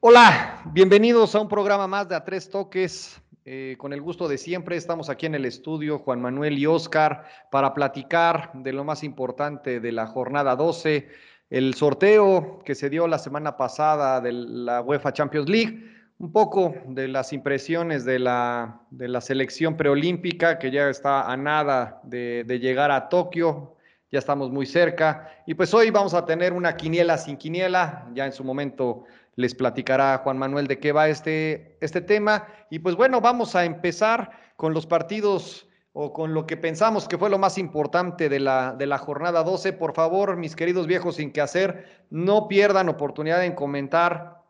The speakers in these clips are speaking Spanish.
Hola, bienvenidos a un programa más de A Tres Toques. Eh, con el gusto de siempre, estamos aquí en el estudio, Juan Manuel y Oscar, para platicar de lo más importante de la jornada 12, el sorteo que se dio la semana pasada de la UEFA Champions League, un poco de las impresiones de la, de la selección preolímpica que ya está a nada de, de llegar a Tokio, ya estamos muy cerca. Y pues hoy vamos a tener una quiniela sin quiniela, ya en su momento les platicará Juan Manuel de qué va este, este tema. Y pues bueno, vamos a empezar con los partidos o con lo que pensamos que fue lo más importante de la, de la jornada 12. Por favor, mis queridos viejos sin que hacer, no pierdan oportunidad en comentar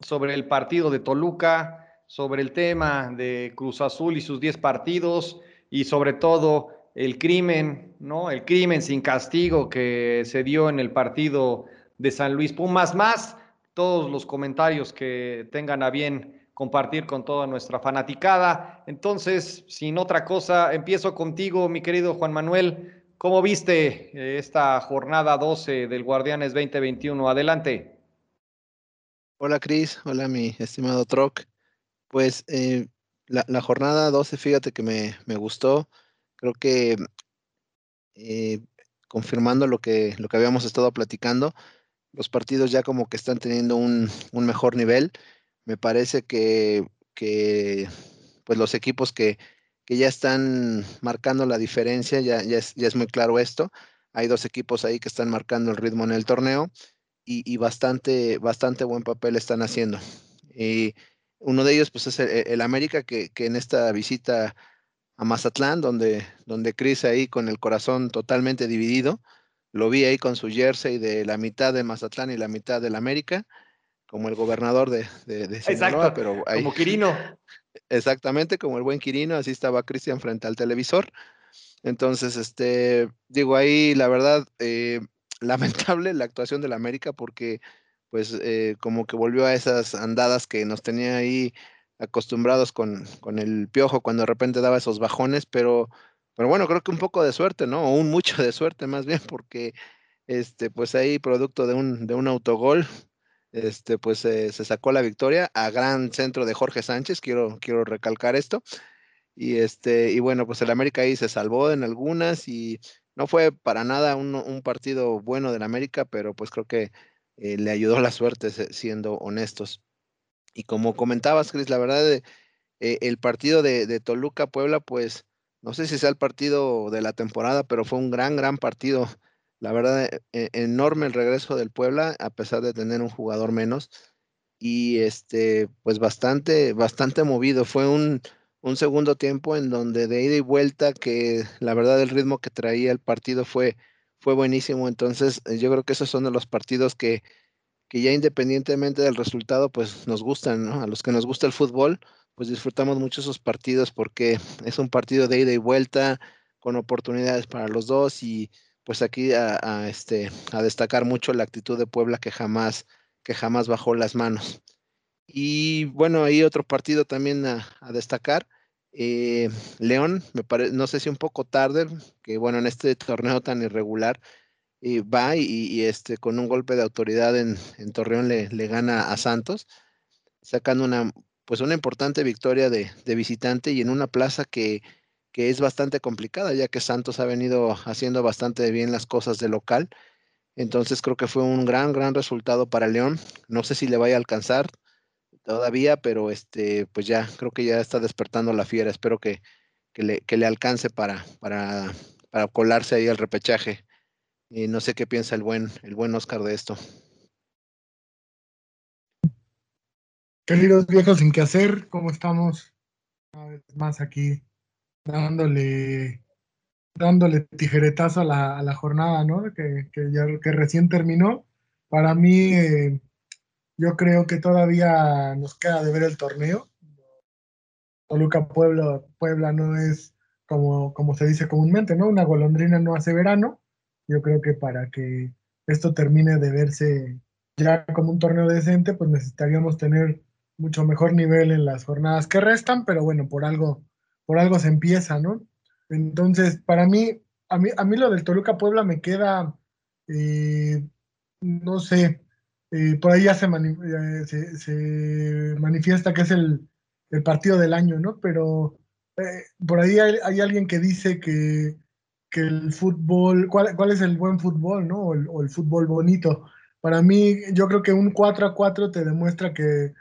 sobre el partido de Toluca, sobre el tema de Cruz Azul y sus 10 partidos y sobre todo el crimen, ¿no? El crimen sin castigo que se dio en el partido de San Luis Pumas más todos los comentarios que tengan a bien compartir con toda nuestra fanaticada. Entonces, sin otra cosa, empiezo contigo, mi querido Juan Manuel. ¿Cómo viste eh, esta jornada 12 del Guardianes 2021? Adelante. Hola Cris, hola mi estimado Troc. Pues eh, la, jornada 12, fíjate que me, me gustó. Creo que eh, confirmando lo que, lo que habíamos estado platicando, los partidos ya como que están teniendo un, mejor nivel. Me parece que, pues los equipos que, ya están marcando la diferencia, ya, ya, es, muy claro esto. Hay dos equipos ahí que están marcando el ritmo en el torneo y, bastante, bastante buen papel están haciendo. Y uno de ellos pues es el, América que, en esta visita a Mazatlán, donde, donde Cris ahí con el corazón totalmente dividido, lo vi ahí con su jersey de la mitad de Mazatlán y la mitad del América, como el gobernador de, de, Sinaloa, pero como Quirino. Exactamente, como el buen Quirino, así estaba Cristian frente al televisor. Entonces, este, digo ahí, la verdad, eh, lamentable la actuación del América porque, pues, eh, como que volvió a esas andadas que nos tenía ahí acostumbrados con, con el piojo cuando de repente daba esos bajones, pero pero bueno, creo que un poco de suerte, ¿no? O un mucho de suerte más bien, porque este, pues ahí producto de un, de un autogol, este, pues se sacó la victoria a gran centro de Jorge Sánchez, quiero, quiero recalcar esto. Y este, y bueno, pues el América ahí se salvó en algunas y no fue para nada un, un partido bueno del América, pero pues creo que eh, le ayudó la suerte, siendo honestos. Y como comentabas, Cris, la verdad, eh, el partido de, de Toluca-Puebla, pues no sé si sea el partido de la temporada, pero fue un gran, gran partido. La verdad, e, enorme el regreso del Puebla, a pesar de tener un jugador menos. Y este, pues bastante, bastante movido. Fue un, un segundo tiempo en donde de ida y vuelta, que la verdad el ritmo que traía el partido fue, fue buenísimo. Entonces, yo creo que esos son de los partidos que, que ya independientemente del resultado, pues nos gustan, ¿no? A los que nos gusta el fútbol, pues disfrutamos mucho esos partidos porque es un partido de ida y vuelta con oportunidades para los dos y pues aquí a, este, a destacar mucho la actitud de Puebla que jamás, que jamás bajó las manos. Y bueno, hay otro partido también a, destacar. Eh, León, me parece, no sé si un poco tarde, que bueno, en este torneo tan irregular, eh, va y, este, con un golpe de autoridad en, Torreón le, le, gana a Santos, sacando una pues una importante victoria de, visitante y en una plaza que, que, es bastante complicada, ya que Santos ha venido haciendo bastante bien las cosas de local. Entonces creo que fue un gran, gran resultado para León. No sé si le vaya a alcanzar todavía, pero este, pues ya creo que ya está despertando la fiera. Espero que, que, le, que le, alcance para, para, para, colarse ahí al repechaje. Y no sé qué piensa el buen, el buen Oscar de esto. Queridos viejos sin qué hacer, ¿cómo estamos? Una vez más aquí dándole dándole tijeretazo a la, a la jornada, ¿no? Que, que, ya, que recién terminó. Para mí, eh, yo creo que todavía nos queda de ver el torneo. Toluca Puebla, Puebla no es como, como se dice comúnmente, ¿no? Una golondrina no hace verano. Yo creo que para que esto termine de verse ya como un torneo decente, pues necesitaríamos tener mucho mejor nivel en las jornadas que restan, pero bueno, por algo, por algo se empieza, ¿no? Entonces, para mí, a mí, a mí lo del Toluca Puebla me queda, eh, no sé, eh, por ahí ya se, se, manifiesta que es el, partido del año, ¿no? Pero eh, por ahí hay, alguien que dice que, que el fútbol, ¿cuál, ¿cuál, es el buen fútbol, ¿no? O el, o el, fútbol bonito. Para mí, yo creo que un 4 a 4 te demuestra que,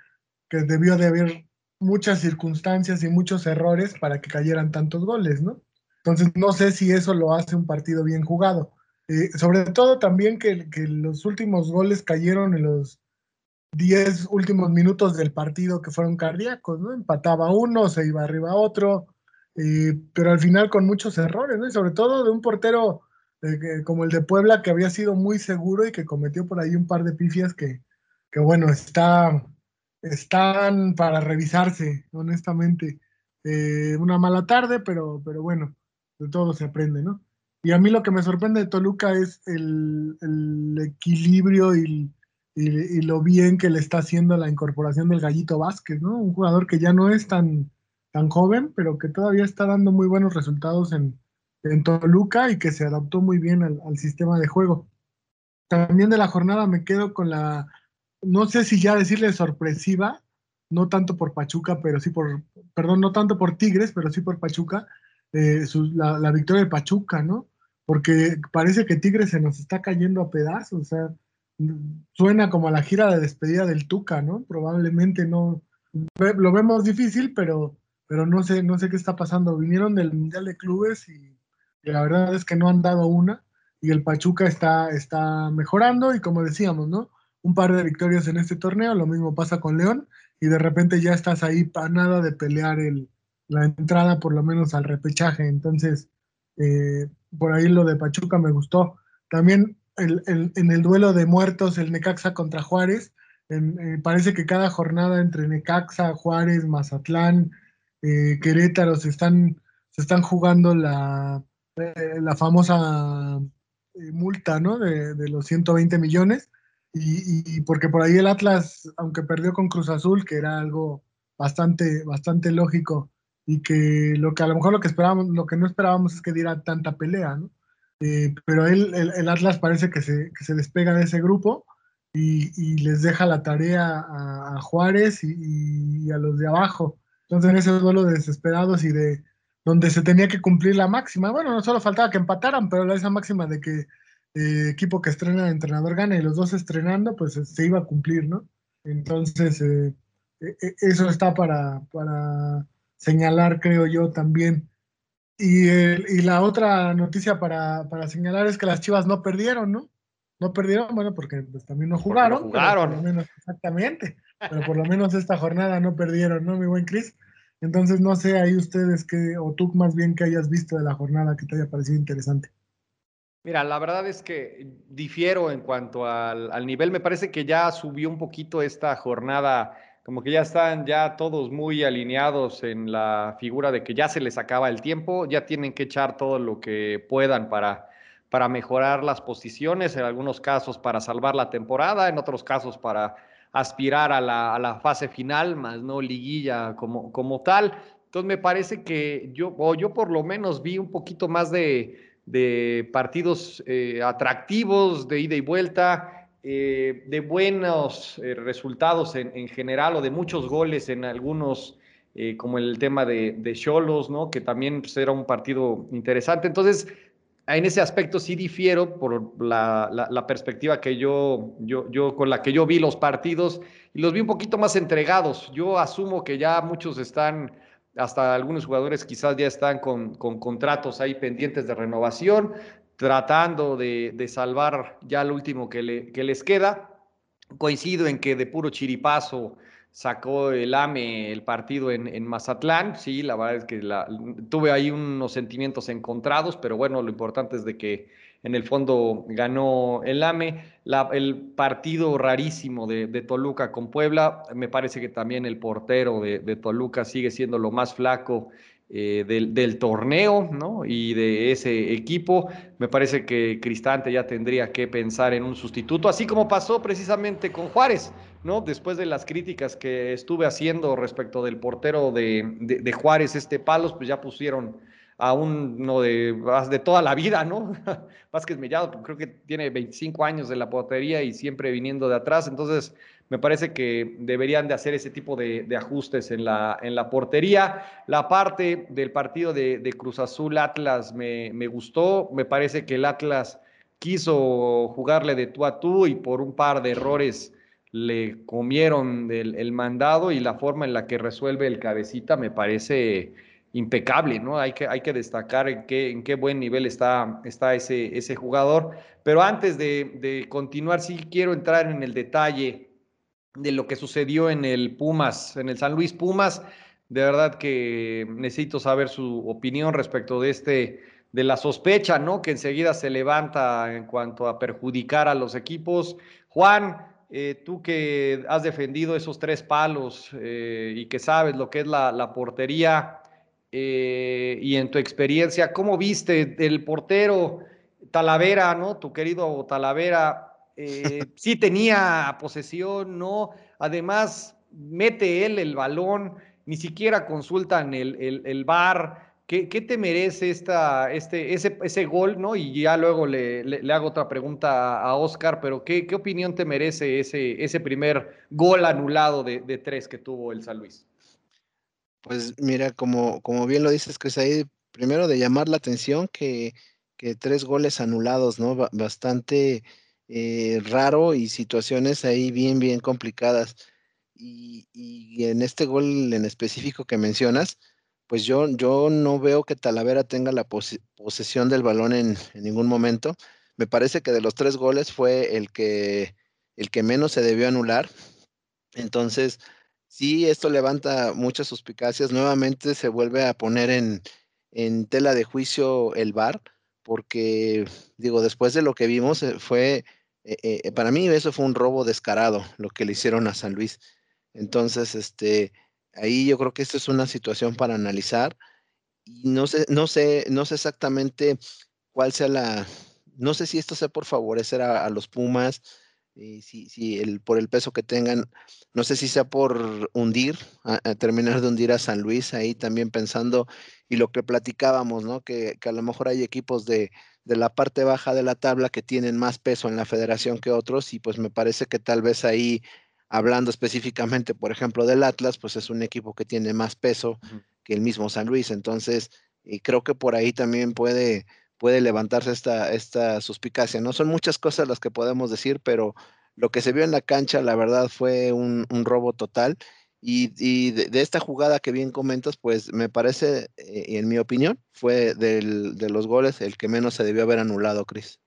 que debió de haber muchas circunstancias y muchos errores para que cayeran tantos goles, ¿no? Entonces, no sé si eso lo hace un partido bien jugado. Eh, sobre todo también que, los últimos goles cayeron en los 10 últimos minutos del partido que fueron cardíacos, ¿no? Empataba uno, se iba arriba otro, eh, pero al final con muchos errores, ¿no? Y sobre todo de un portero eh, como el de Puebla que había sido muy seguro y que cometió por ahí un par de pifias que, que bueno, está, están para revisarse, honestamente. una mala tarde, pero, pero bueno, de todo se aprende, ¿no? Y a mí lo que me sorprende de Toluca es el, equilibrio y, lo bien que le está haciendo la incorporación del Gallito Vázquez, ¿no? Un jugador que ya no es tan, tan joven, pero que todavía está dando muy buenos resultados en, Toluca y que se adaptó muy bien al, sistema de juego. También de la jornada me quedo con la, no sé si ya decirle sorpresiva, no tanto por Pachuca, pero sí por, perdón, no tanto por Tigres, pero sí por Pachuca, eh, la, victoria de Pachuca, ¿no? Porque parece que Tigres se nos está cayendo a pedazos, o sea, suena como a la gira de despedida del Tuca, ¿no? Probablemente no, lo vemos difícil, pero, pero no sé, no sé qué está pasando. Vinieron del Mundial de Clubes y, la verdad es que no han dado una y el Pachuca está, está mejorando y como decíamos, ¿no? Un par de victorias en este torneo, lo mismo pasa con León y de repente ya estás ahí para nada de pelear el, la entrada por lo menos al repechaje. Entonces, eh, por ahí lo de Pachuca me gustó. También en el duelo de muertos, el Necaxa contra Juárez, eh, parece que cada jornada entre Necaxa, Juárez, Mazatlán, eh, Querétaro se están, se están jugando la, la famosa multa ¿no? de, de, los 120 millones. Y, y, porque por ahí el Atlas, aunque perdió con Cruz Azul, que era algo bastante, bastante lógico, y que lo que a lo mejor lo que esperábamos, lo que no esperábamos es que diera tanta pelea, ¿no? Eh, pero él, el, Atlas parece que se, que se, despega de ese grupo y, y les deja la tarea a, Juárez y, a los de abajo. Entonces en ese duelo de desesperados y de donde se tenía que cumplir la máxima, bueno, no solo faltaba que empataran, pero esa máxima de que eh, equipo que estrena, el entrenador gana y los dos estrenando, pues se iba a cumplir, ¿no? Entonces, eh, eso está para, para señalar, creo yo, también. Y, y la otra noticia para, para, señalar es que las Chivas no perdieron, ¿no? No perdieron, bueno, porque pues, también no jugaron. jugaron. por lo menos, exactamente. Pero por lo menos esta jornada no perdieron, ¿no, mi buen Cris? Entonces, no sé ahí ustedes que, o tú más bien que hayas visto de la jornada que te haya parecido interesante. Mira, la verdad es que difiero en cuanto al, al nivel. Me parece que ya subió un poquito esta jornada como que ya están ya todos muy alineados en la figura de que ya se les acaba el tiempo, ya tienen que echar todo lo que puedan para, para mejorar las posiciones, en algunos casos para salvar la temporada, en otros casos para aspirar a la, a la fase final, más no liguilla como, como tal. Entonces me parece que yo, o yo por lo menos vi un poquito más de, de partidos eh, atractivos, de ida y vuelta, eh, de buenos eh, resultados en, general o de muchos goles en algunos, como el tema de Cholos, ¿no? que también pues, era un partido interesante. Entonces, en ese aspecto sí difiero por la, perspectiva que yo, yo, yo, con la que yo vi los partidos y los vi un poquito más entregados. Yo asumo que ya muchos están, hasta algunos jugadores quizás ya están con, con contratos ahí pendientes de renovación tratando de, salvar ya lo último que, les queda. Coincido en que de puro chiripazo sacó el AME el partido en, Mazatlán. Sí, la verdad es que tuve ahí unos sentimientos encontrados, pero bueno, lo importante es de que en el fondo ganó el AME. el partido rarísimo de, Toluca con Puebla, me parece que también el portero de, de Toluca sigue siendo lo más flaco eh, del, torneo ¿no? y de ese equipo. Me parece que Cristante ya tendría que pensar en un sustituto, así como pasó precisamente con Juárez, ¿no? Después de las críticas que estuve haciendo respecto del portero de, Juárez, este Palos, pues ya pusieron a uno de, de toda la vida, ¿no? Vázquez Mellado, creo que tiene 25 años en la portería y siempre viniendo de atrás, entonces me parece que deberían de hacer ese tipo de, ajustes en la, en la portería. La parte del partido de, Cruz Azul Atlas me, me, gustó. Me parece que el Atlas quiso jugarle de tú a tú y por un par de errores le comieron el, mandado y la forma en la que resuelve el cabecita me parece impecable, ¿no? Hay que, hay que destacar en qué, en qué buen nivel está, está ese, ese jugador. Pero antes de, de continuar, sí quiero entrar en el detalle de lo que sucedió en el Pumas, en el San Luis Pumas. De verdad que necesito saber su opinión respecto de este, de la sospecha, ¿no? Que enseguida se levanta en cuanto a perjudicar a los equipos. Juan, eh, tú que has defendido esos tres palos eh, y que sabes lo que es la, portería eh, y en tu experiencia, ¿cómo viste el portero Talavera, ¿no? Tu querido Talavera, eh, sí tenía posesión, ¿no? Además, mete él el balón, ni siquiera consultan el, el, el bar. ¿Qué, ¿Qué, te merece esta, este, ese, ese gol, ¿no? Y ya luego le, le, hago otra pregunta a Oscar, pero ¿qué, ¿qué, opinión te merece ese, ese primer gol anulado de, de, tres que tuvo el San Luis? Pues mira, como, como bien lo dices, Chris, ahí primero de llamar la atención que, que tres goles anulados, ¿no? Bastante eh, raro y situaciones ahí bien, bien complicadas. Y, en este gol en específico que mencionas, pues yo, yo no veo que Talavera tenga la posesión del balón en, ningún momento. Me parece que de los tres goles fue el que, el que menos se debió anular. Entonces, sí, esto levanta muchas suspicacias. Nuevamente se vuelve a poner en, en tela de juicio el VAR, porque, digo, después de lo que vimos, eh, fue eh, eh, para mí eso fue un robo descarado, lo que le hicieron a San Luis. Entonces, este, ahí yo creo que esto es una situación para analizar. Y no sé, no sé, no sé exactamente cuál sea la, no sé si esto sea por favorecer a, los Pumas, y si, si el, por el peso que tengan, no sé si sea por hundir, a, terminar de hundir a San Luis, ahí también pensando, y lo que platicábamos, ¿no? Que, que a lo mejor hay equipos de, de la parte baja de la tabla que tienen más peso en la federación que otros y pues me parece que tal vez ahí, hablando específicamente, por ejemplo, del Atlas, pues es un equipo que tiene más peso que el mismo San Luis. Entonces, y creo que por ahí también puede, puede levantarse esta, esta suspicacia. No son muchas cosas las que podemos decir, pero lo que se vio en la cancha, la verdad, fue un, un robo total y, de, esta jugada que bien comentas, pues me parece, eh, en mi opinión, fue del, de los goles el que menos se debió haber anulado, Cris.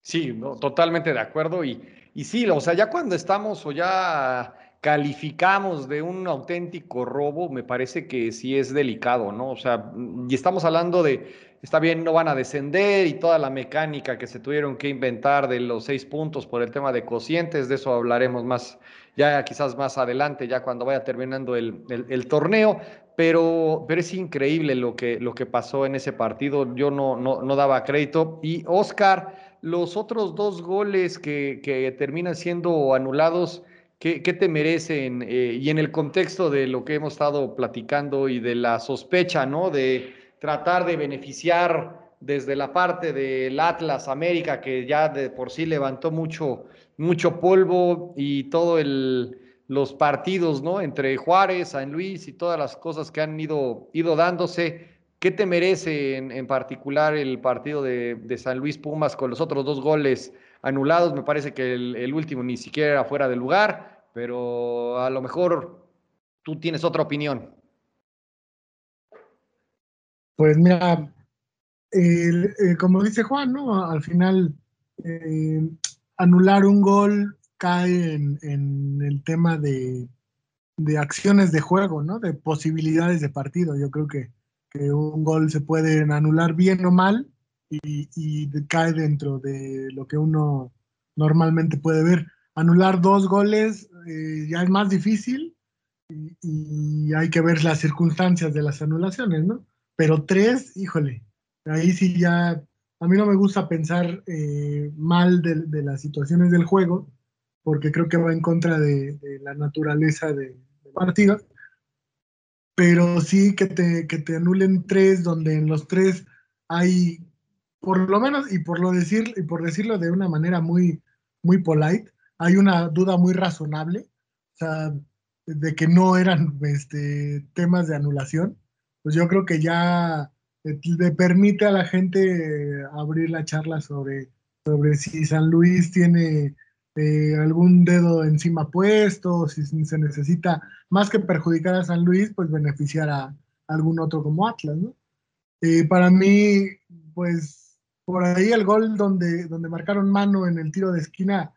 Sí, totalmente de acuerdo. Y, y sí, o sea, ya cuando estamos o ya calificamos de un auténtico robo, me parece que sí es delicado, ¿no? O sea, y estamos hablando de, está bien, no van a descender y toda la mecánica que se tuvieron que inventar de los seis puntos por el tema de cocientes, de eso hablaremos más ya quizás más adelante, ya cuando vaya terminando el, torneo, pero, pero es increíble lo que, lo que pasó en ese partido, yo no, no, daba crédito. Y Oscar, los otros dos goles que, terminan siendo anulados, ¿qué, te merecen? Eh, y en el contexto de lo que hemos estado platicando y de la sospecha, ¿no? De tratar de beneficiar desde la parte del Atlas América, que ya de por sí levantó mucho, mucho polvo y todos los partidos, ¿no? Entre Juárez, San Luis y todas las cosas que han ido, ido dándose. ¿Qué te merece en, particular el partido de, San Luis Pumas con los otros dos goles anulados? Me parece que el, último ni siquiera era fuera de lugar, pero a lo mejor tú tienes otra opinión. Pues mira, eh, como dice Juan, ¿no? Al final eh, anular un gol cae en, el tema de, acciones de juego, ¿no? De posibilidades de partido. Yo creo que, un gol se puede anular bien o mal y, cae dentro de lo que uno normalmente puede ver. Anular dos goles eh, ya es más difícil y, y, hay que ver las circunstancias de las anulaciones, ¿no? Pero tres, híjole, ahí sí ya a mí no me gusta pensar eh, mal de, las situaciones del juego, porque creo que va en contra de, la naturaleza del de partido. pero sí que te, que te anulen tres, donde en los tres hay, por lo menos, y por, lo decir, y por decirlo de una manera muy, muy polite, hay una duda muy razonable, o sea, de que no eran este, temas de anulación, pues yo creo que ya le permite a la gente abrir la charla sobre, sobre si San Luis tiene eh, algún dedo encima puesto, si se necesita, más que perjudicar a San Luis, pues beneficiar a algún otro como Atlas, ¿no? Eh, para mí, pues por ahí el gol donde, donde marcaron mano en el tiro de esquina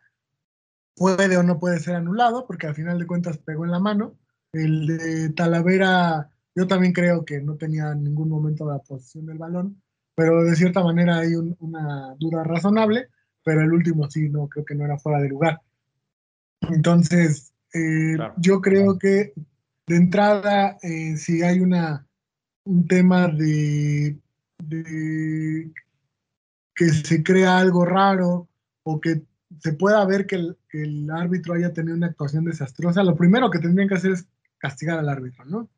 puede o no puede ser anulado, porque al final de cuentas pegó en la mano. El de Talavera yo también creo que no tenía en ningún momento la posición del balón, pero de cierta manera hay una duda razonable, pero el último sí, no, creo que no era fuera de lugar. Entonces, eh, yo creo que de entrada, eh, si hay una, un tema de, que se crea algo raro o que se pueda ver que el, árbitro haya tenido una actuación desastrosa, lo primero que tendrían que hacer es castigar al árbitro, ¿no?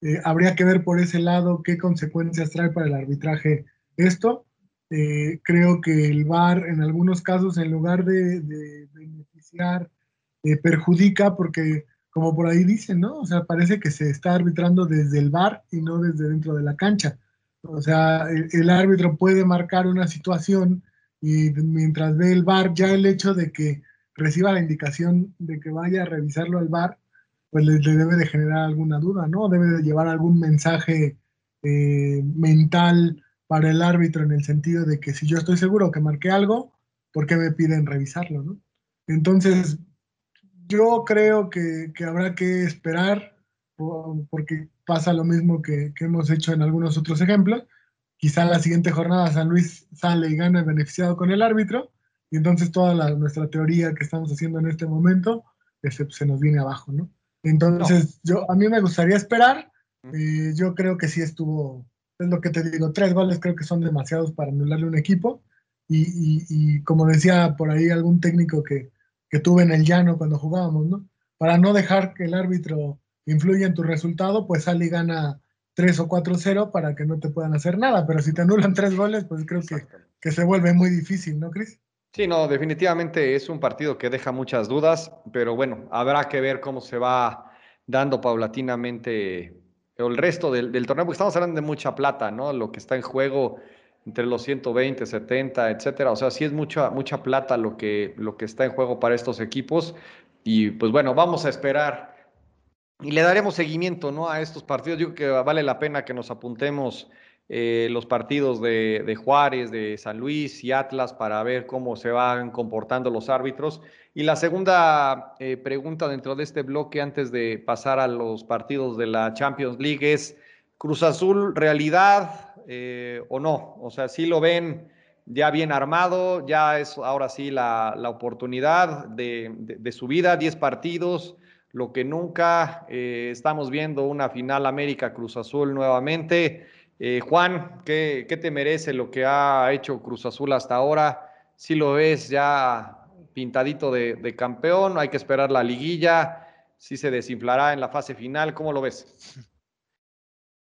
Eh, habría que ver por ese lado qué consecuencias trae para el arbitraje esto. Eh, creo que el VAR en algunos casos, en lugar de, beneficiar, eh, perjudica porque, como por ahí dicen, ¿no? O sea, parece que se está arbitrando desde el VAR y no desde dentro de la cancha. O sea, el, árbitro puede marcar una situación y mientras ve el VAR, ya el hecho de que reciba la indicación de que vaya a revisarlo al VAR, pues le, debe de generar alguna duda, ¿no? Debe de llevar algún mensaje eh, mental para el árbitro en el sentido de que si yo estoy seguro que marqué algo, ¿por qué me piden revisarlo, ¿no? Entonces, yo creo que, habrá que esperar, porque pasa lo mismo que, hemos hecho en algunos otros ejemplos. Quizá la siguiente jornada San Luis sale y gana beneficiado con el árbitro, y entonces toda nuestra teoría que estamos haciendo en este momento se, se nos viene abajo, ¿no? Entonces, yo a mí me gustaría esperar. y yo creo que sí estuvo, es lo que te digo, tres goles creo que son demasiados para anularle un equipo. Y, como decía por ahí algún técnico que, que tuve en el llano cuando jugábamos, ¿no? Para no dejar que el árbitro influya en tu resultado, pues sale y gana 3 o 4-0 para que no te puedan hacer nada. Pero si te anulan tres goles, pues creo que, que se vuelve muy difícil, ¿no, Cris? Sí, no, definitivamente es un partido que deja muchas dudas, pero bueno, habrá que ver cómo se va dando paulatinamente el resto del, torneo, porque estamos hablando de mucha plata, ¿no? Lo que está en juego entre los 120, 70, etcétera. O sea, sí es mucha, mucha plata lo que, lo que está en juego para estos equipos. Y pues bueno, vamos a esperar y le daremos seguimiento, ¿no? A estos partidos. Yo creo que vale la pena que nos apuntemos eh, los partidos de, Juárez, de San Luis y Atlas para ver cómo se van comportando los árbitros. Y la segunda eh, pregunta dentro de este bloque, antes de pasar a los partidos de la Champions League, es Cruz Azul, ¿realidad eh, o no? O sea, si lo ven ya bien armado, ya es ahora sí la, oportunidad de, de, su vida, 10 partidos, lo que nunca estamos viendo una final América Cruz Azul nuevamente. Eh, Juan, ¿qué, te merece lo que ha hecho Cruz Azul hasta ahora? Si lo ves ya pintadito de, campeón, hay que esperar la liguilla, si se desinflará en la fase final, ¿cómo lo ves?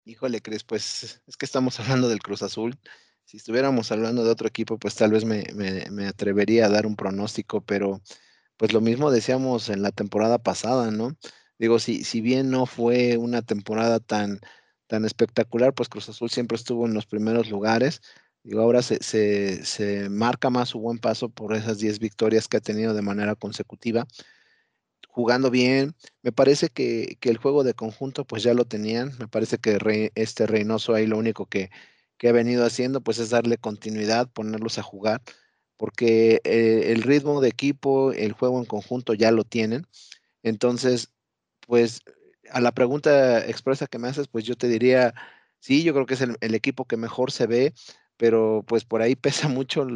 Híjole, Cris, pues es que estamos hablando del Cruz Azul. Si estuviéramos hablando de otro equipo, pues tal vez me, me atrevería a dar un pronóstico, pero pues lo mismo decíamos en la temporada pasada, ¿no? Digo, si, si bien no fue una temporada tan, tan espectacular, pues Cruz Azul siempre estuvo en los primeros lugares. Digo, ahora se, se, marca más su buen paso por esas 10 victorias que ha tenido de manera consecutiva. Jugando bien, me parece que, el juego de conjunto pues ya lo tenían, me parece que este Reynoso ahí lo único que, ha venido haciendo pues es darle continuidad, ponerlos a jugar, porque eh, el ritmo de equipo, el juego en conjunto ya lo tienen. Entonces, pues a la pregunta expresa que me haces, pues yo te diría, sí, yo creo que es el, equipo que mejor se ve, pero pues por ahí pesa mucho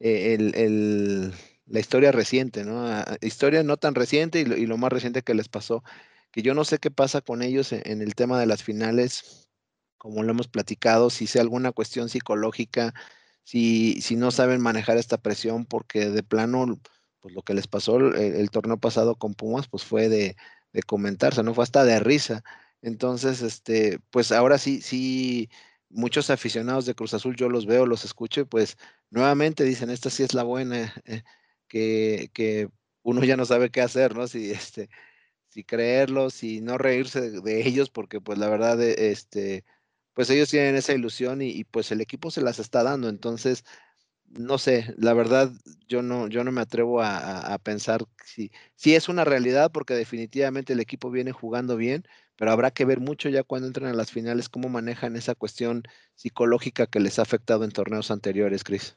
eh, la historia reciente, ¿no? Ah, historia no tan reciente y lo, más reciente que les pasó, que yo no sé qué pasa con ellos en, el tema de las finales, como lo hemos platicado, si sea alguna cuestión psicológica, si, si no saben manejar esta presión, porque de plano, pues lo que les pasó el torneo pasado con Pumas, pues fue de de comentarse, ¿no? Fue hasta de risa. Entonces, este, pues ahora sí, sí, muchos aficionados de Cruz Azul, yo los veo, los escucho, pues nuevamente dicen, esta sí es la buena, eh, que, que, uno ya no sabe qué hacer, ¿no? Si, este, si creerlos, si no reírse de, ellos, porque pues la verdad, eh, este, pues ellos tienen esa ilusión y, pues el equipo se las está dando. Entonces, no sé, la verdad, yo no, yo no me atrevo a, pensar si, si es una realidad, porque definitivamente el equipo viene jugando bien, pero habrá que ver mucho ya cuando entren a las finales cómo manejan esa cuestión psicológica que les ha afectado en torneos anteriores, Cris.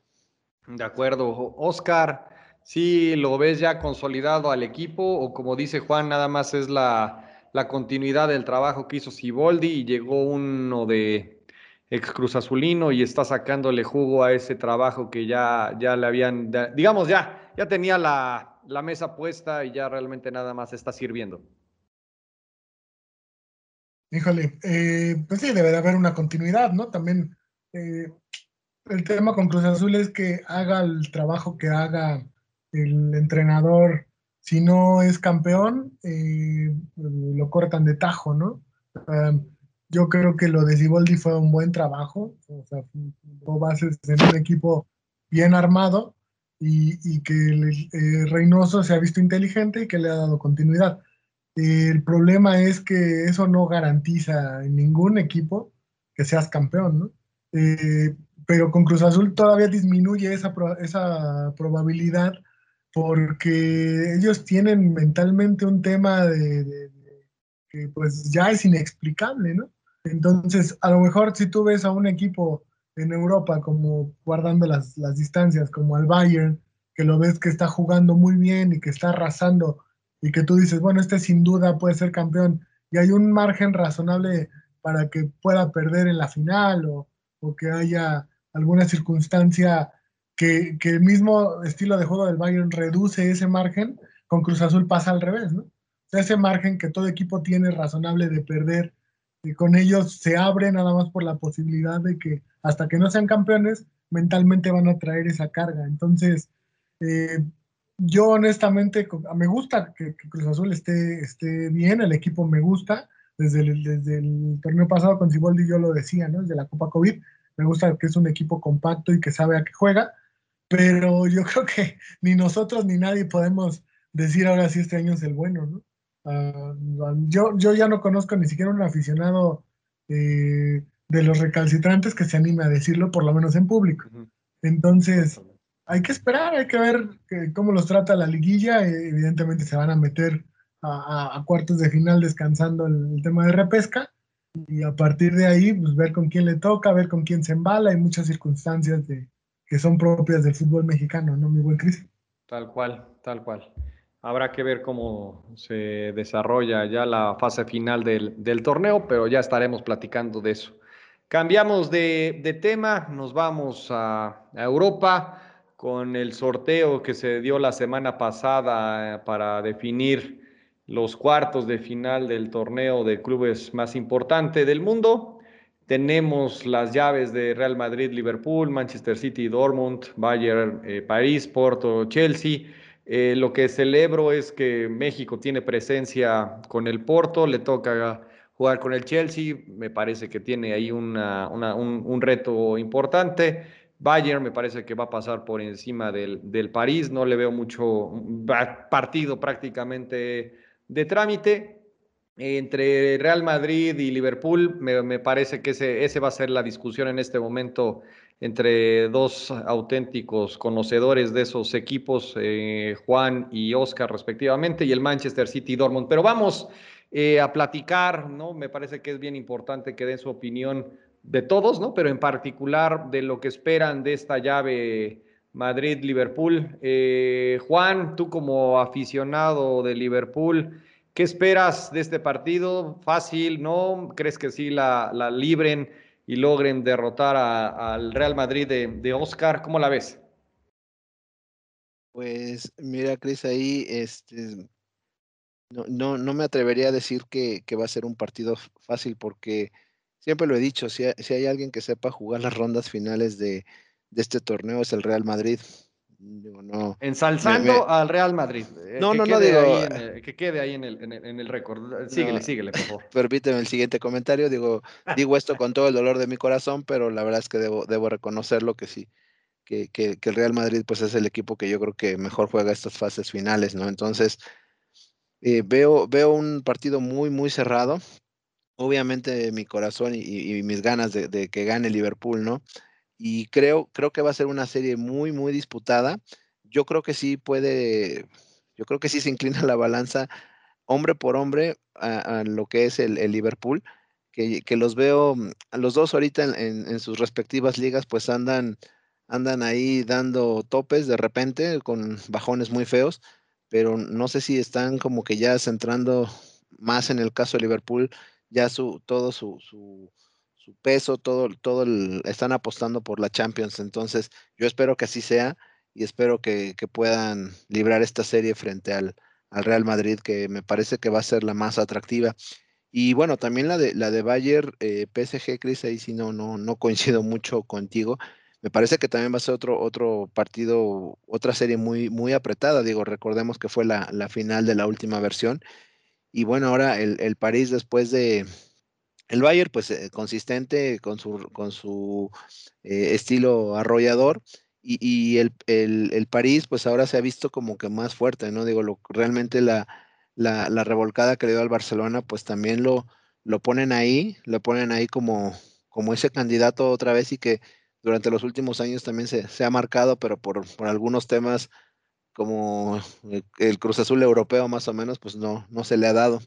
De acuerdo, Oscar, ¿sí lo ves ya consolidado al equipo o como dice Juan, nada más es la, la continuidad del trabajo que hizo Siboldi y llegó uno de ex Cruz Azulino y está sacándole jugo a ese trabajo que ya, ya le habían, digamos, ya, ya tenía la, la mesa puesta y ya realmente nada más está sirviendo. Híjole, eh, pues sí, debe de haber una continuidad, ¿no? También eh, el tema con Cruz Azul es que haga el trabajo que haga el entrenador. Si no es campeón, eh, lo cortan de tajo, ¿no? Um, yo creo que lo de Ziboldi fue un buen trabajo, o sea, tuvo bases en un equipo bien armado y, y que el, eh, Reynoso se ha visto inteligente y que le ha dado continuidad. El problema es que eso no garantiza en ningún equipo que seas campeón, ¿no? Eh, pero con Cruz Azul todavía disminuye esa, esa probabilidad porque ellos tienen mentalmente un tema de, que pues ya es inexplicable, ¿no? Entonces, a lo mejor si tú ves a un equipo en Europa como guardando las, las distancias, como al Bayern, que lo ves que está jugando muy bien y que está arrasando y que tú dices, bueno, este sin duda puede ser campeón y hay un margen razonable para que pueda perder en la final o, o que haya alguna circunstancia que, el mismo estilo de juego del Bayern reduce ese margen, con Cruz Azul pasa al revés, ¿no? Ese margen que todo equipo tiene razonable de perder, con ellos se abre nada más por la posibilidad de que hasta que no sean campeones, mentalmente van a traer esa carga. Entonces, eh, yo honestamente me gusta que, Cruz Azul esté, esté bien, el equipo me gusta, desde el, desde el torneo pasado con Ciboldi yo lo decía, ¿no? Desde la Copa COVID, me gusta que es un equipo compacto y que sabe a qué juega, pero yo creo que ni nosotros ni nadie podemos decir ahora si este año es el bueno, ¿no? Uh, yo, yo ya no conozco ni siquiera un aficionado eh, de los recalcitrantes que se anime a decirlo, por lo menos en público. Entonces, hay que esperar, hay que ver que, cómo los trata la liguilla. Eh, evidentemente se van a meter a, a, a cuartos de final descansando el, el, tema de repesca y a partir de ahí, pues ver con quién le toca, ver con quién se embala. Hay muchas circunstancias de, que son propias del fútbol mexicano, ¿no, mi buen Cris? Tal cual, tal cual. Habrá que ver cómo se desarrolla ya la fase final del, torneo, pero ya estaremos platicando de eso. Cambiamos de, tema, nos vamos a, a, Europa con el sorteo que se dio la semana pasada para definir los cuartos de final del torneo de clubes más importante del mundo. Tenemos las llaves de Real Madrid, Liverpool, Manchester City, Dortmund, Bayern, eh, París, Porto, Chelsea. Eh, lo que celebro es que México tiene presencia con el Porto, le toca jugar con el Chelsea, me parece que tiene ahí una, un, un, reto importante. Bayern me parece que va a pasar por encima del, del París, no le veo mucho partido prácticamente de trámite. Entre Real Madrid y Liverpool, me, parece que ese, va a ser la discusión en este momento entre dos auténticos conocedores de esos equipos, eh, Juan y Oscar respectivamente, y el Manchester City Dortmund. Pero vamos eh, a platicar, ¿no? Me parece que es bien importante que den su opinión de todos, ¿no? Pero en particular de lo que esperan de esta llave Madrid-Liverpool. Eh, Juan, tú como aficionado de Liverpool, ¿qué esperas de este partido? ¿Fácil, no? ¿Crees que sí la, la libren? y logren derrotar al Real Madrid de, de, Oscar. ¿Cómo la ves? Pues mira, Cris, ahí este, no, no, no, me atrevería a decir que, que, va a ser un partido fácil porque siempre lo he dicho, si, si hay alguien que sepa jugar las rondas finales de, de, este torneo es el Real Madrid. no, Ensalzando al Real Madrid. Eh, no, no, no, digo. que quede ahí en el, en el, récord. Síguele, síguele, por favor. Permíteme el siguiente comentario. Digo, digo esto con todo el dolor de mi corazón, pero la verdad es que debo, debo reconocerlo que sí. Que, que, el Real Madrid pues es el equipo que yo creo que mejor juega estas fases finales, ¿no? Entonces, eh, veo, veo un partido muy, muy cerrado. Obviamente mi corazón y, mis ganas de, de, que gane Liverpool, ¿no? y creo, creo que va a ser una serie muy, muy disputada. Yo creo que sí puede, yo creo que sí se inclina la balanza hombre por hombre a, lo que es el, Liverpool, que, los veo, mm, a los dos ahorita en, sus respectivas ligas, pues andan, andan ahí dando topes de repente con bajones muy feos, pero no sé si están como que ya centrando más en el caso de Liverpool, ya su, todo su su peso, todo, todo están apostando por la Champions. Entonces, yo espero que así sea y espero que, puedan librar esta serie frente al, Real Madrid, que me parece que va a ser la más atractiva. Y bueno, también la de la de Bayern, eh, PSG, Chris, ahí sí no, no, no coincido mucho contigo. Me parece que también va a ser otro, otro partido, otra serie muy, muy apretada. Digo, recordemos que fue la, final de la última versión. Y bueno, ahora el, el París después de, el Bayern, pues eh, consistente con su, con su eh, estilo arrollador. Y, el, el, París, pues ahora se ha visto como que más fuerte, ¿no? Digo, lo, realmente la, la, revolcada que le dio al Barcelona, pues también lo, lo ponen ahí, lo ponen ahí como, como ese candidato otra vez y que durante los últimos años también se, se ha marcado, pero por, por, algunos temas como el Cruz Azul europeo más o menos, pues no, no se le ha dado.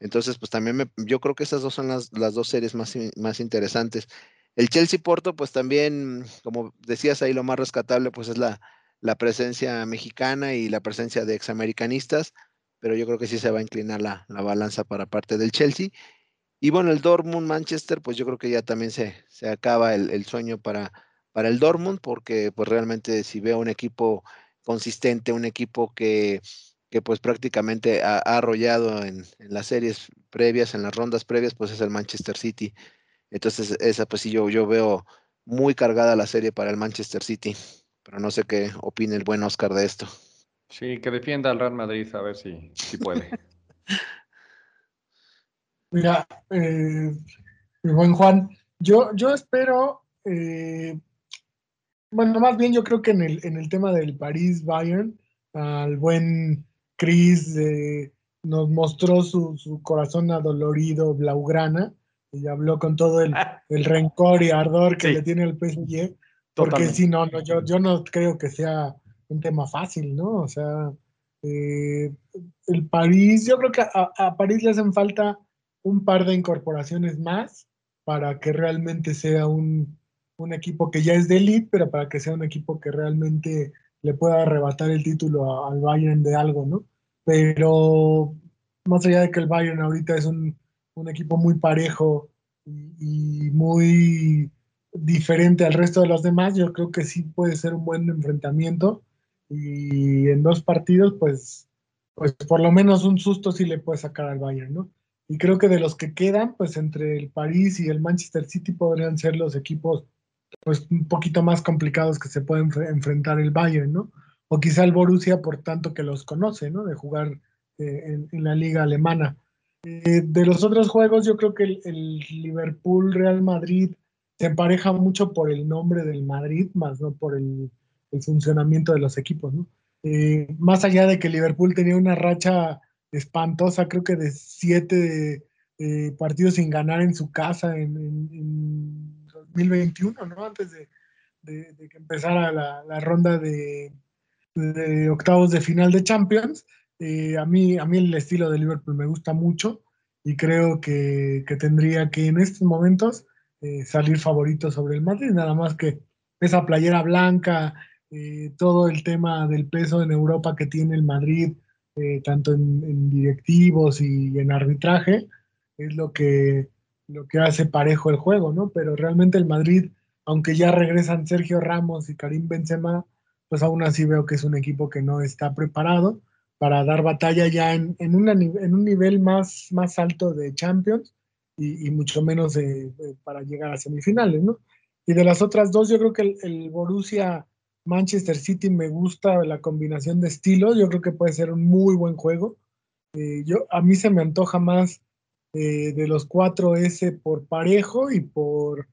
Entonces, pues también yo creo que esas dos son las, dos series más, más interesantes. El Chelsea Porto, pues también, como decías ahí, lo más rescatable, pues es la, la presencia mexicana y la presencia de examericanistas, pero yo creo que sí se va a inclinar la, balanza para parte del Chelsea. Y bueno, el Dortmund Manchester, pues yo creo que ya también se, se acaba el, sueño para, para el Dortmund, porque pues realmente si veo un equipo consistente, un equipo que que pues prácticamente ha, arrollado en, las series previas, en las rondas previas, pues es el Manchester City. Entonces, esa pues sí, yo, yo veo muy cargada la serie para el Manchester City, pero no sé qué opina el buen Oscar de esto. Sí, que defienda al Real Madrid a ver si, si puede. Mira, eh, buen Juan, yo, yo espero, eh, bueno, más bien yo creo que en el, en el tema del París-Bayern, al buen Chris nos mostró su, corazón adolorido blaugrana y habló con todo el, rencor y ardor que le tiene el PSG. Porque si no, no yo, yo no creo que sea un tema fácil, ¿no? O sea, eh, el París, yo creo que a, París le hacen falta un par de incorporaciones más para que realmente sea un, un, equipo que ya es de elite, pero para que sea un equipo que realmente le pueda arrebatar el título al Bayern de algo, ¿no? Pero más allá de que el Bayern ahorita es un, equipo muy parejo y, muy diferente al resto de los demás, yo creo que sí puede ser un buen enfrentamiento y en dos partidos, pues, pues por lo menos un susto sí le puede sacar al Bayern, ¿no? Y creo que de los que quedan, pues entre el París y el Manchester City podrían ser los equipos pues un poquito más complicados que se pueden enfrentar el Bayern, ¿no? O quizá el Borussia por tanto que los conoce, ¿no? De jugar eh, en, la liga alemana. Eh, de los otros juegos, yo creo que el, Liverpool-Real Madrid se empareja mucho por el nombre del Madrid, más no por el, funcionamiento de los equipos, ¿no? Eh, más allá de que Liverpool tenía una racha espantosa, creo que de siete partidos sin ganar en su casa en, en 2021, ¿no? Antes de, que empezara la, ronda de, octavos de final de Champions. Eh, a, mí, a mí el estilo de Liverpool me gusta mucho y creo que, tendría que en estos momentos eh, salir favorito sobre el Madrid, nada más que esa playera blanca, eh, todo el tema del peso en Europa que tiene el Madrid, tanto en, en, directivos y en arbitraje, es lo que, lo que hace parejo el juego, ¿no? Pero realmente el Madrid, aunque ya regresan Sergio Ramos y Karim Benzema, pues aún así veo que es un equipo que no está preparado para dar batalla ya en, un nivel más, más alto de Champions y, mucho menos para llegar a semifinales, ¿no? Y de las otras dos, yo creo que el, Borussia Manchester City me gusta la combinación de estilos, yo creo que puede ser un muy buen juego. Eh, yo, a mí se me antoja más eh, de los cuatro S por parejo y por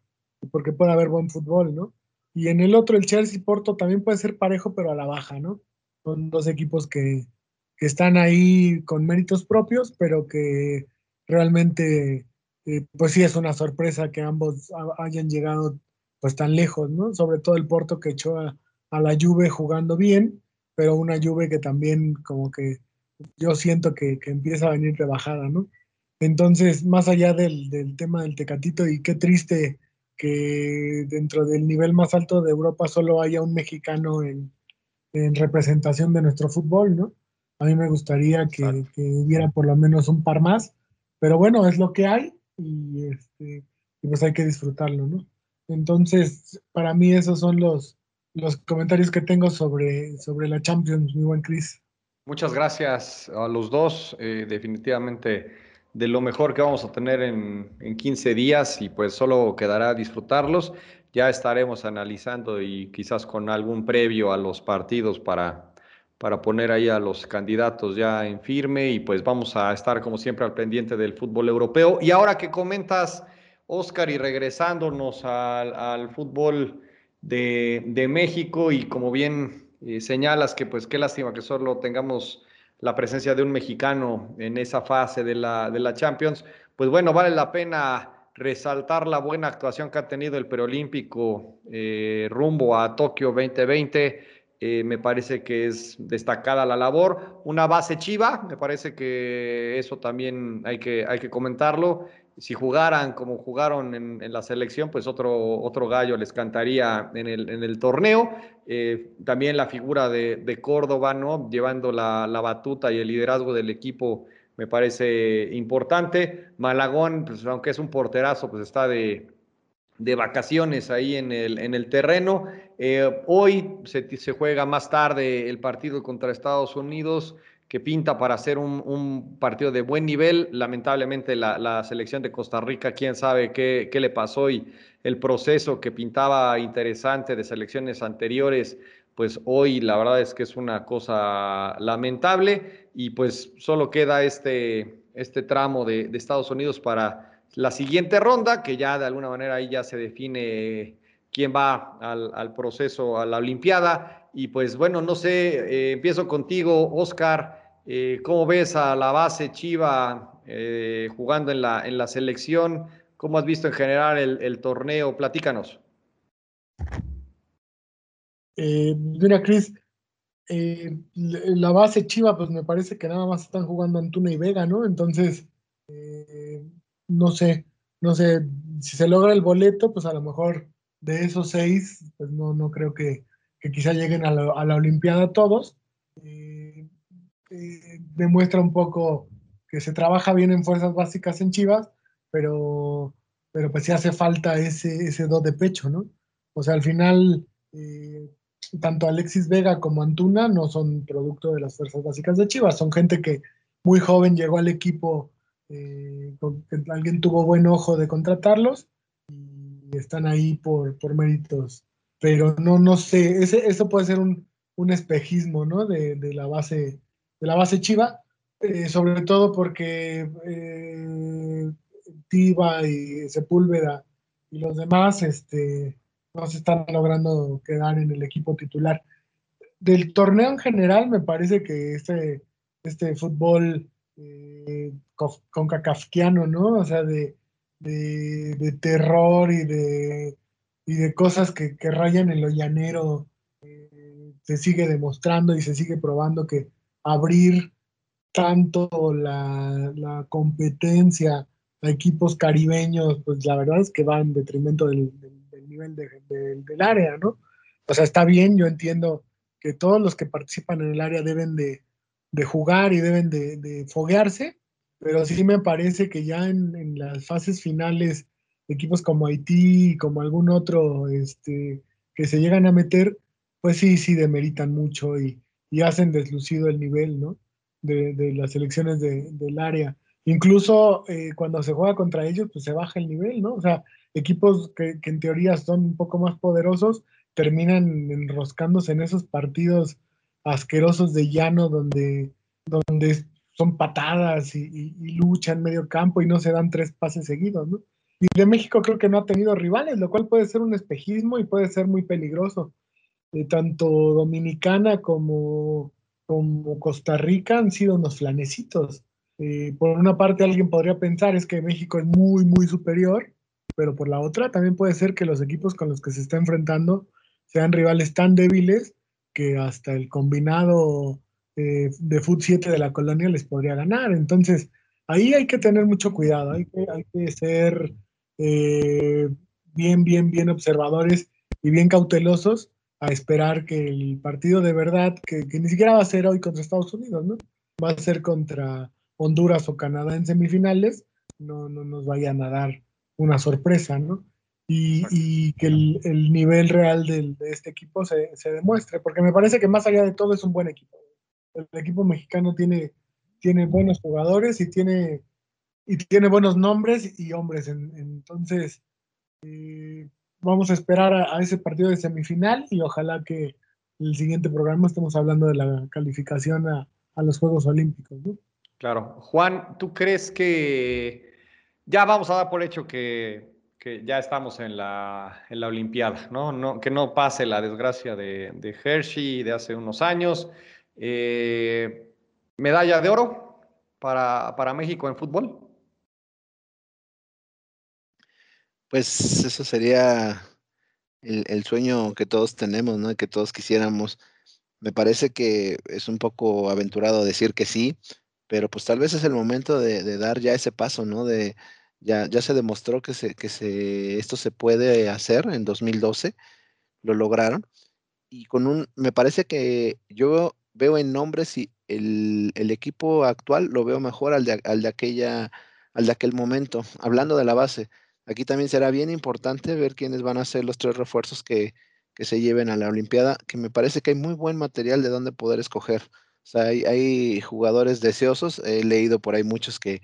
porque puede haber buen fútbol, ¿no? Y en el otro, el Chelsea Porto también puede ser parejo, pero a la baja, ¿no? Son dos equipos que, que están ahí con méritos propios, pero que realmente, eh, pues sí es una sorpresa que ambos hayan llegado pues tan lejos, ¿no? Sobre todo el Porto que echó a, la Juve jugando bien, pero una Juve que también como que yo siento que, empieza a venir de bajada, ¿no? Entonces, más allá del, del, tema del Tecatito, y qué triste que dentro del nivel más alto de Europa solo haya un mexicano en, en representación de nuestro fútbol, ¿no? A mí me gustaría que, que, hubiera por lo menos un par más, pero bueno, es lo que hay y, este, y pues hay que disfrutarlo, ¿no? Entonces, para mí esos son los, los comentarios que tengo sobre, sobre la Champions, mi buen Chris. Muchas gracias a los dos. Eh, definitivamente de lo mejor que vamos a tener en, en 15 días y pues solo quedará disfrutarlos. Ya estaremos analizando y quizás con algún previo a los partidos para, para poner ahí a los candidatos ya en firme y pues vamos a estar como siempre al pendiente del fútbol europeo. Y ahora que comentas Oscar, y regresándonos al, fútbol de, México, y como bien eh, señalas que pues qué lástima que solo tengamos la presencia de un mexicano en esa fase de la, de la Champions, pues bueno, vale la pena resaltar la buena actuación que ha tenido el preolímpico eh, rumbo a Tokio 2020. Eh, me parece que es destacada la labor. Una base chiva, me parece que eso también hay que, hay que comentarlo si jugaran como jugaron en, la selección, pues otro, otro gallo les cantaría en el, en el torneo. Eh, también la figura de, Córdoba, ¿no? Llevando la, batuta y el liderazgo del equipo me parece importante. Malagón, pues aunque es un porterazo, pues está de, vacaciones ahí en el, en el terreno. Eh, hoy se, se juega más tarde el partido contra Estados Unidos que pinta para hacer un, partido de buen nivel. Lamentablemente la, selección de Costa Rica, quién sabe qué, qué, le pasó y el proceso que pintaba interesante de selecciones anteriores, pues hoy la verdad es que es una cosa lamentable y pues solo queda este, este tramo de, Estados Unidos para la siguiente ronda, que ya de alguna manera ahí ya se define quién va al, proceso, a la Olimpiada y pues bueno, no sé, eh, empiezo contigo, Oscar. Eh, ¿Cómo ves a la base Chiva eh, jugando en la, en la selección? ¿Cómo has visto en general el, torneo? Platícanos. mira, Cris, la base Chiva, pues me parece que nada más están jugando Antuna y Vega, ¿no? Entonces, no sé, no sé, si se logra el boleto, pues a lo mejor de esos seis, pues no, no creo que, que quizá lleguen a la, Olimpiada todos. Eh, eh, demuestra un poco que se trabaja bien en fuerzas básicas en Chivas, pero, pero pues sí hace falta ese, ese do de pecho, ¿no? O sea, al final, eh, tanto Alexis Vega como Antuna no son producto de las fuerzas básicas de Chivas, son gente que muy joven llegó al equipo, alguien tuvo buen ojo de contratarlos y están ahí por, por méritos pero no, no sé, ese, eso puede ser un, espejismo, ¿no? De, la base, de la base chiva, eh, sobre todo porque eh, Tiva y Sepúlveda y los demás, este, no se están logrando quedar en el equipo titular. Del torneo en general, me parece que este, este fútbol eh, con kafkiano, ¿no? O sea, de, de terror y de y de cosas que, rayan en lo llanero, eh, se sigue demostrando y se sigue probando que abrir tanto la, competencia a equipos caribeños, pues la verdad es que va en detrimento del, nivel del área, ¿no? O sea, está bien, yo entiendo que todos los que participan en el área deben de, jugar y deben de, foguearse, pero sí me parece que ya en, en las fases finales equipos como Haití, como algún otro este, que se llegan a meter, pues sí, sí demeritan mucho y, hacen deslucido el nivel, ¿no? De, las selecciones del área. Incluso eh, cuando se juega contra ellos, pues se baja el nivel, ¿no? O sea, equipos que, en teoría son un poco más poderosos, terminan enroscándose en esos partidos asquerosos de llano donde, donde son patadas y, luchan medio campo y no se dan tres pases seguidos, ¿no? Y de México creo que no ha tenido rivales, lo cual puede ser un espejismo y puede ser muy peligroso. Eh, tanto Dominicana como, como Costa Rica han sido unos flanecitos. Eh, por una parte alguien podría pensar es que México es muy, muy superior, pero por la otra también puede ser que los equipos con los que se está enfrentando sean rivales tan débiles que hasta el combinado eh, de Foot 7 de la colonia les podría ganar. Entonces, ahí hay que tener mucho cuidado, hay que, hay que ser eh, bien, bien, bien observadores y bien cautelosos a esperar que el partido de verdad, que, ni siquiera va a ser hoy contra Estados Unidos, ¿no? Va a ser contra Honduras o Canadá en semifinales, no, no nos vayan a dar una sorpresa, ¿no? Y, que el, nivel real de este equipo se, demuestre, porque me parece que más allá de todo es un buen equipo. El equipo mexicano tiene, tiene buenos jugadores y tiene, y tiene buenos nombres y hombres. entonces, eh, vamos a esperar a, ese partido de semifinal y ojalá que el siguiente programa estemos hablando de la calificación a, los Juegos Olímpicos. ¿no? Claro. Juan, ¿tú crees que ya vamos a dar por hecho que, ya estamos en la, en la Olimpiada, ¿no? ¿no? Que no pase la desgracia de, de Hershey de hace unos años. Eh, ¿Medalla de oro para, para México en fútbol? Pues eso sería el, sueño que todos tenemos, ¿no? Que todos quisiéramos. Me parece que es un poco aventurado decir que sí, pero pues tal vez es el momento de, dar ya ese paso, ¿no? De, ya, ya se demostró que, se, que se, esto se puede hacer en 2012, lo lograron. Y con un, me parece que yo veo en nombres y el, el equipo actual lo veo mejor al de, al de, aquella, al de aquel momento. Hablando de la base, aquí también será bien importante ver quiénes van a ser los tres refuerzos que, que se lleven a la Olimpiada, que me parece que hay muy buen material de dónde poder escoger. O sea, hay, jugadores deseosos, he leído por ahí muchos que,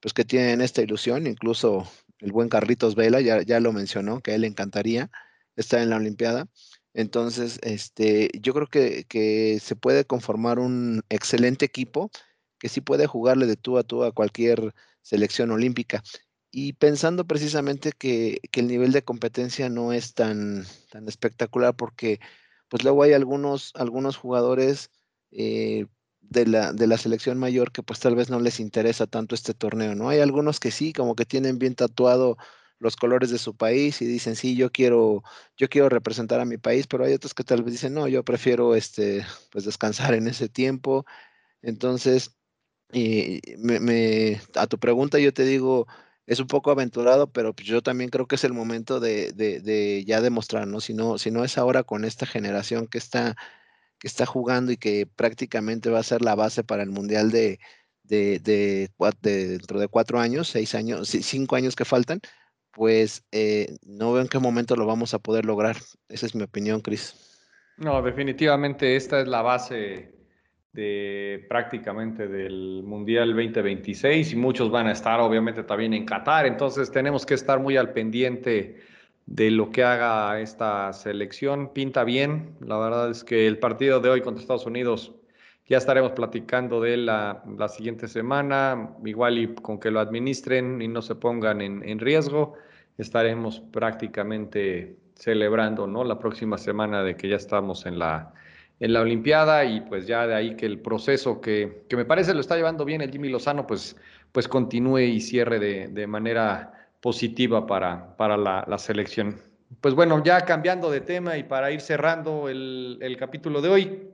pues, que tienen esta ilusión, incluso el buen Carlitos Vela ya, ya lo mencionó, que a él le encantaría estar en la Olimpiada. Entonces, este, yo creo que, que, se puede conformar un excelente equipo que sí puede jugarle de tú a tú a cualquier selección olímpica. Y pensando precisamente que, que el nivel de competencia no es tan, tan espectacular porque pues luego hay algunos, algunos jugadores eh, de, la, de la selección mayor que pues tal vez no les interesa tanto este torneo, ¿no? Hay algunos que sí, como que tienen bien tatuado los colores de su país y dicen, sí, yo quiero, yo quiero representar a mi país, pero hay otros que tal vez dicen, no, yo prefiero este, pues descansar en ese tiempo. Entonces, y me, a tu pregunta yo te digo, es un poco aventurado, pero pues, yo también creo que es el momento de, de, de ya demostrar, ¿no? Si, ¿no? si no es ahora con esta generación que está que está jugando y que prácticamente va a ser la base para el Mundial de, de, dentro de cuatro años, seis años, cinco años que faltan, pues eh, no veo en qué momento lo vamos a poder lograr. Esa es mi opinión, Cris. No, definitivamente esta es la base de prácticamente del Mundial 2026 y muchos van a estar obviamente también en Qatar, entonces tenemos que estar muy al pendiente de lo que haga esta selección. Pinta bien. La verdad es que el partido de hoy contra Estados Unidos ya estaremos platicando de él la, siguiente semana. Igual y con que lo administren y no se pongan en, riesgo, estaremos prácticamente celebrando ¿no? la próxima semana de que ya estamos en la, en la Olimpiada y pues ya de ahí que el proceso que, que me parece lo está llevando bien el Jimmy Lozano, pues, pues continúe y cierre de, de manera positiva para, para la, selección. Pues bueno, ya cambiando de tema y para ir cerrando el, capítulo de hoy,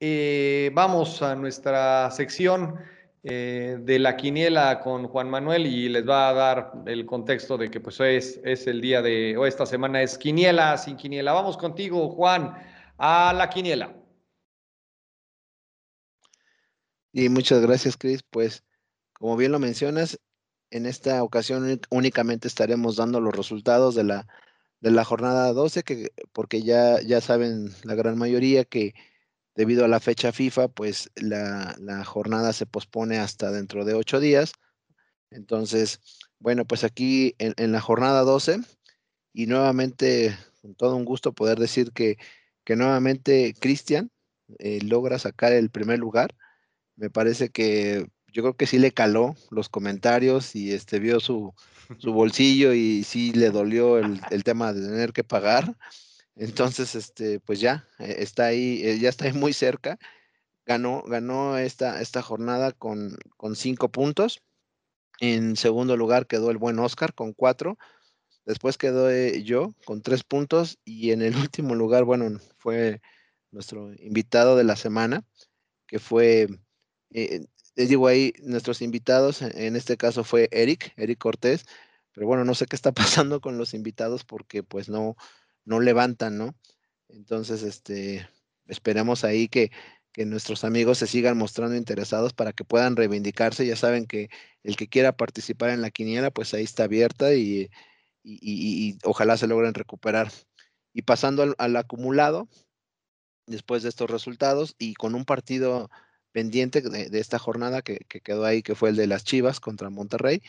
eh, vamos a nuestra sección eh, de la quiniela con Juan Manuel y les va a dar el contexto de que pues es, es el día de, o esta semana es quiniela sin quiniela. Vamos contigo, Juan, a la quiniela. Y muchas gracias, Cris. Pues, como bien lo mencionas, en esta ocasión únicamente estaremos dando los resultados de la, de la jornada 12, que, porque ya, ya saben la gran mayoría que debido a la fecha FIFA, pues la, jornada se pospone hasta dentro de ocho días. Entonces, bueno, pues aquí en, la jornada 12, y nuevamente con todo un gusto poder decir que, que nuevamente Cristian eh, logra sacar el primer lugar. Me parece que yo creo que sí le caló los comentarios y este vio su, su bolsillo y sí le dolió el, el, tema de tener que pagar. Entonces, este, pues ya eh, está ahí, eh, ya está ahí muy cerca. Ganó, ganó esta, esta jornada con, con cinco puntos. En segundo lugar quedó el buen Oscar con cuatro. Después quedó yo con tres puntos. Y en el último lugar, bueno, fue nuestro invitado de la semana, que fue, eh, digo ahí, nuestros invitados, en este caso fue Eric, Eric Cortés, pero bueno, no sé qué está pasando con los invitados porque pues no, no levantan, ¿no? Entonces, este, esperemos ahí que, que nuestros amigos se sigan mostrando interesados para que puedan reivindicarse. Ya saben que el que quiera participar en la quiniela, pues ahí está abierta y, y, y, ojalá se logren recuperar. Y pasando al, al, acumulado, después de estos resultados y con un partido pendiente de, de esta jornada que, que, quedó ahí, que fue el de las Chivas contra Monterrey.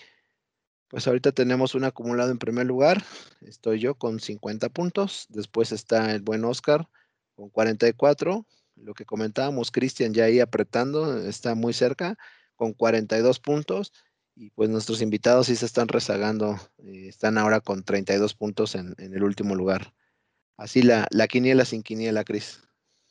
Pues ahorita tenemos un acumulado en primer lugar, estoy yo con 50 puntos, después está el buen Oscar con 44, lo que comentábamos, Cristian ya ahí apretando, está muy cerca con 42 puntos y pues nuestros invitados sí se están rezagando, eh, están ahora con 32 puntos en, el último lugar. Así la, la quiniela sin quiniela, Cris.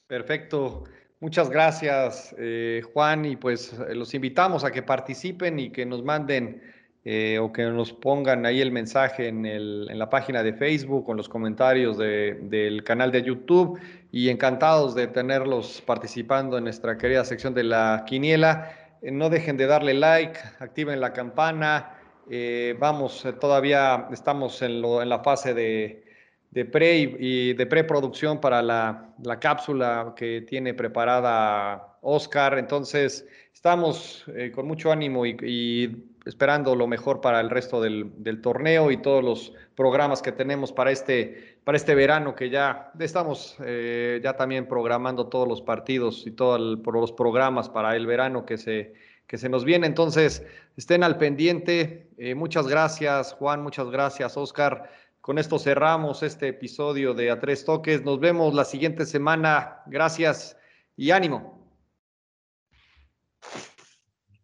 Perfecto. Muchas gracias, eh, Juan, y pues eh, los invitamos a que participen y que nos manden eh, o que nos pongan ahí el mensaje en, el, en la página de Facebook o en los comentarios de, del canal de YouTube y encantados de tenerlos participando en nuestra querida sección de la quiniela. Eh, no dejen de darle like, activen la campana. Eh, vamos, todavía estamos en, la fase de, de pre y, de preproducción para la, la, cápsula que tiene preparada Oscar. Entonces, estamos con mucho ánimo y, esperando lo mejor para el resto del, del, torneo y todos los programas que tenemos para este, para este verano, que ya estamos eh, ya también programando todos los partidos y todos los programas para el verano que se, que se nos viene. Entonces, estén al pendiente. Eh, muchas gracias, Juan. Muchas gracias, Oscar. Con esto cerramos este episodio de A Tres Toques. Nos vemos la siguiente semana. Gracias y ánimo.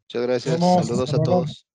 Muchas gracias. Saludos a todos.